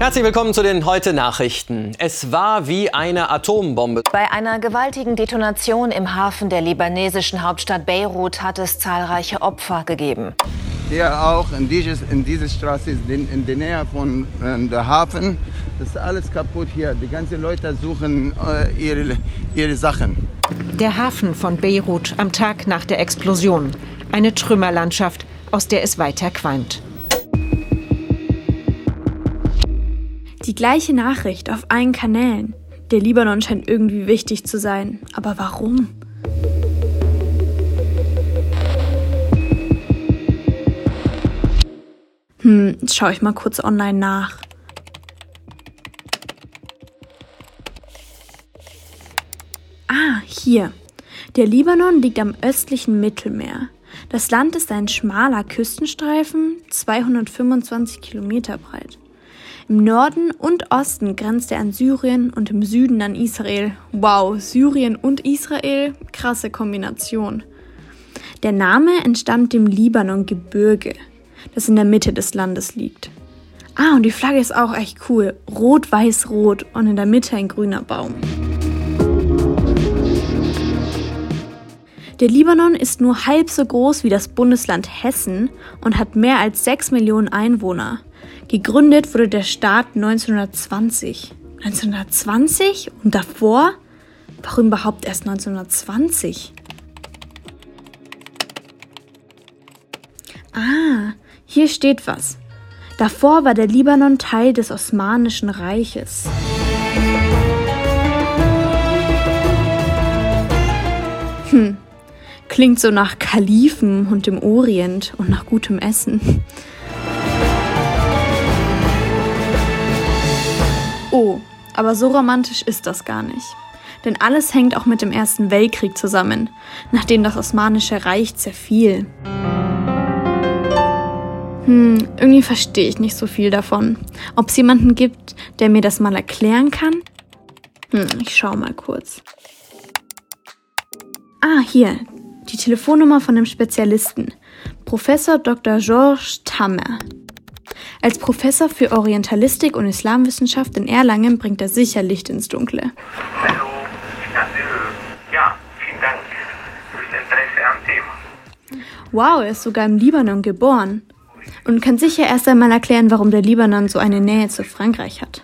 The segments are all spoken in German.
Herzlich willkommen zu den heute Nachrichten. Es war wie eine Atombombe. Bei einer gewaltigen Detonation im Hafen der libanesischen Hauptstadt Beirut hat es zahlreiche Opfer gegeben. Hier auch in, dieses, in dieser Straße, in, in der Nähe von äh, der Hafen, das ist alles kaputt hier. Die ganzen Leute suchen äh, ihre, ihre Sachen. Der Hafen von Beirut am Tag nach der Explosion. Eine Trümmerlandschaft, aus der es weiter qualmt. Die gleiche Nachricht auf allen Kanälen. Der Libanon scheint irgendwie wichtig zu sein. Aber warum? Hm, schaue ich mal kurz online nach. Ah, hier. Der Libanon liegt am östlichen Mittelmeer. Das Land ist ein schmaler Küstenstreifen, 225 Kilometer breit. Im Norden und Osten grenzt er an Syrien und im Süden an Israel. Wow, Syrien und Israel, krasse Kombination. Der Name entstammt dem Libanon-Gebirge, das in der Mitte des Landes liegt. Ah, und die Flagge ist auch echt cool. Rot, weiß, rot und in der Mitte ein grüner Baum. Der Libanon ist nur halb so groß wie das Bundesland Hessen und hat mehr als 6 Millionen Einwohner. Gegründet wurde der Staat 1920. 1920? Und davor? Warum überhaupt erst 1920? Ah, hier steht was. Davor war der Libanon Teil des Osmanischen Reiches. Hm, klingt so nach Kalifen und dem Orient und nach gutem Essen. Aber so romantisch ist das gar nicht. Denn alles hängt auch mit dem Ersten Weltkrieg zusammen, nachdem das Osmanische Reich zerfiel. Hm, irgendwie verstehe ich nicht so viel davon. Ob es jemanden gibt, der mir das mal erklären kann? Hm, ich schau mal kurz. Ah, hier, die Telefonnummer von dem Spezialisten. Professor Dr. Georges Tammer. Als Professor für Orientalistik und Islamwissenschaft in Erlangen bringt er sicher Licht ins Dunkle. Hallo, ja, vielen Dank für Interesse am Thema. Wow, er ist sogar im Libanon geboren. Und kann sicher erst einmal erklären, warum der Libanon so eine Nähe zu Frankreich hat.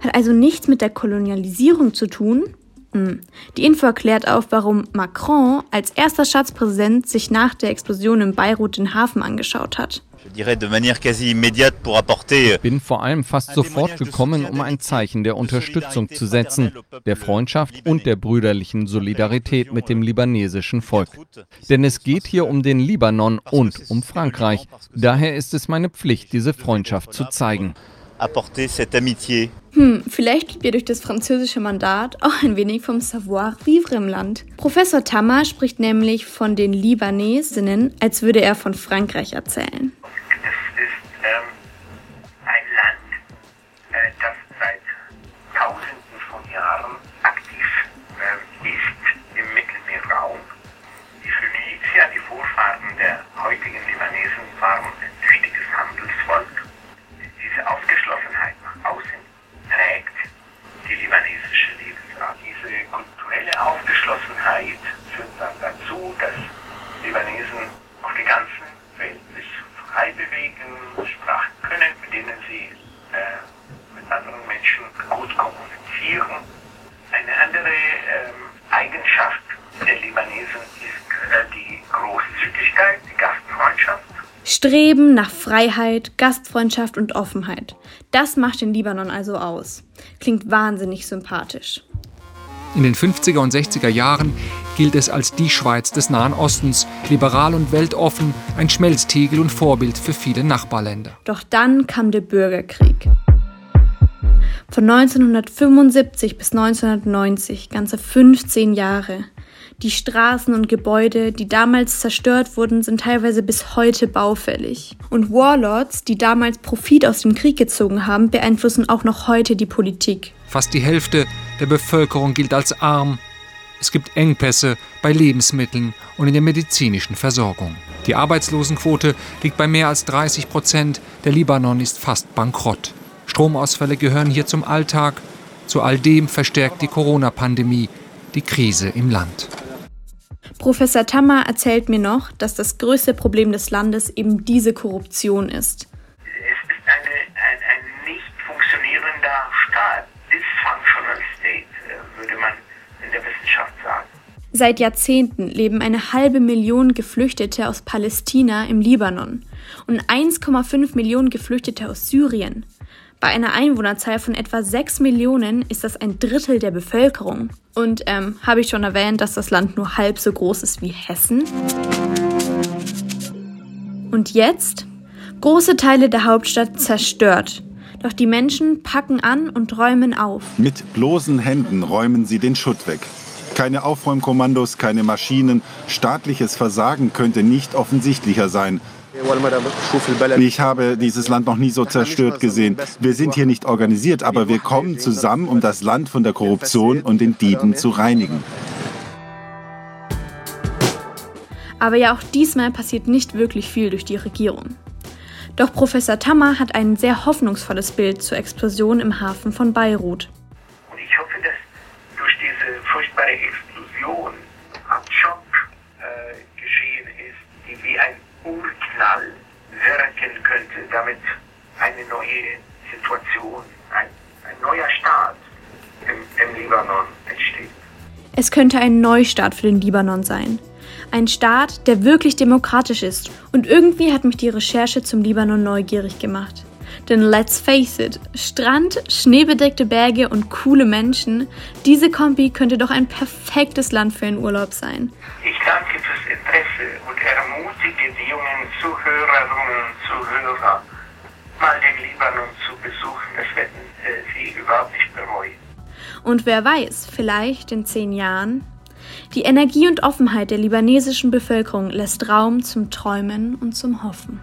Hat also nichts mit der Kolonialisierung zu tun? Hm. Die Info erklärt auch, warum Macron als erster Schatzpräsident sich nach der Explosion in Beirut den Hafen angeschaut hat. Euh, Ich bin vor allem fast sofort gekommen, um ein Zeichen der Unterstützung zu setzen, der Freundschaft und der brüderlichen Solidarität mit dem libanesischen Volk. Denn es geht hier um den Libanon und um Frankreich. Daher ist es meine Pflicht, diese Freundschaft zu zeigen. Apporter cette amitié. Hm, vielleicht liegt wir durch das französische Mandat auch ein wenig vom Savoir-vivre im Land. Professor Tammer spricht nämlich von den Libanesinnen, als würde er von Frankreich erzählen. Es ist ähm, ein Land, äh, das seit Tausenden von Jahren aktiv ähm, ist im Mittelmeerraum. Die Phönizier, die Vorfahren der heutigen Libanesen, waren ein tüchtiges Handelsvolk. Diese Aufgeschlossenheit nach außen prägt die libanesische Lebensart. Diese kulturelle Aufgeschlossenheit führt dann dazu, dass Libanesen auf der ganzen Welt sich frei bewegen, Sprachen können, mit denen sie äh, mit anderen Menschen gut kommunizieren. Eine andere ähm, Eigenschaft der Libanesen ist äh, die Großzügigkeit, die Gastfreundschaft. Streben nach Freiheit, Gastfreundschaft und Offenheit. Das macht den Libanon also aus. Klingt wahnsinnig sympathisch. In den 50er und 60er Jahren gilt es als die Schweiz des Nahen Ostens, liberal und weltoffen, ein Schmelztiegel und Vorbild für viele Nachbarländer. Doch dann kam der Bürgerkrieg. Von 1975 bis 1990, ganze 15 Jahre. Die Straßen und Gebäude, die damals zerstört wurden, sind teilweise bis heute baufällig. Und Warlords, die damals Profit aus dem Krieg gezogen haben, beeinflussen auch noch heute die Politik. Fast die Hälfte der Bevölkerung gilt als arm. Es gibt Engpässe bei Lebensmitteln und in der medizinischen Versorgung. Die Arbeitslosenquote liegt bei mehr als 30 Prozent. Der Libanon ist fast bankrott. Stromausfälle gehören hier zum Alltag. Zu all dem verstärkt die Corona-Pandemie die Krise im Land. Professor Tammer erzählt mir noch, dass das größte Problem des Landes eben diese Korruption ist. Es ist eine, ein, ein nicht funktionierender Staat. Dysfunctional State, äh, würde man in der Wissenschaft sagen. Seit Jahrzehnten leben eine halbe Million Geflüchtete aus Palästina im Libanon und 1,5 Millionen Geflüchtete aus Syrien. Bei einer Einwohnerzahl von etwa 6 Millionen ist das ein Drittel der Bevölkerung. Und ähm, habe ich schon erwähnt, dass das Land nur halb so groß ist wie Hessen? Und jetzt? Große Teile der Hauptstadt zerstört. Doch die Menschen packen an und räumen auf. Mit bloßen Händen räumen sie den Schutt weg. Keine Aufräumkommandos, keine Maschinen. Staatliches Versagen könnte nicht offensichtlicher sein. Ich habe dieses Land noch nie so zerstört gesehen. Wir sind hier nicht organisiert, aber wir kommen zusammen, um das Land von der Korruption und den Dieben zu reinigen. Aber ja, auch diesmal passiert nicht wirklich viel durch die Regierung. Doch Professor Tammer hat ein sehr hoffnungsvolles Bild zur Explosion im Hafen von Beirut. Und ich hoffe, dass durch diese furchtbare Explosion am Schock äh, geschehen ist, die wie ein Urknall wirken könnte, damit eine neue Situation, ein, ein neuer Staat im, im Libanon entsteht. Es könnte ein Neustart für den Libanon sein. Ein Staat, der wirklich demokratisch ist. Und irgendwie hat mich die Recherche zum Libanon neugierig gemacht. Denn let's face it, Strand, schneebedeckte Berge und coole Menschen, diese Kombi könnte doch ein perfektes Land für einen Urlaub sein. Ich danke fürs Interesse und ermutige die jungen Zuhörerinnen und Zuhörer, Libanon zu besuchen. Das werden äh, sie überhaupt nicht bereuen. Und wer weiß, vielleicht in zehn Jahren? Die Energie und Offenheit der libanesischen Bevölkerung lässt Raum zum Träumen und zum Hoffen.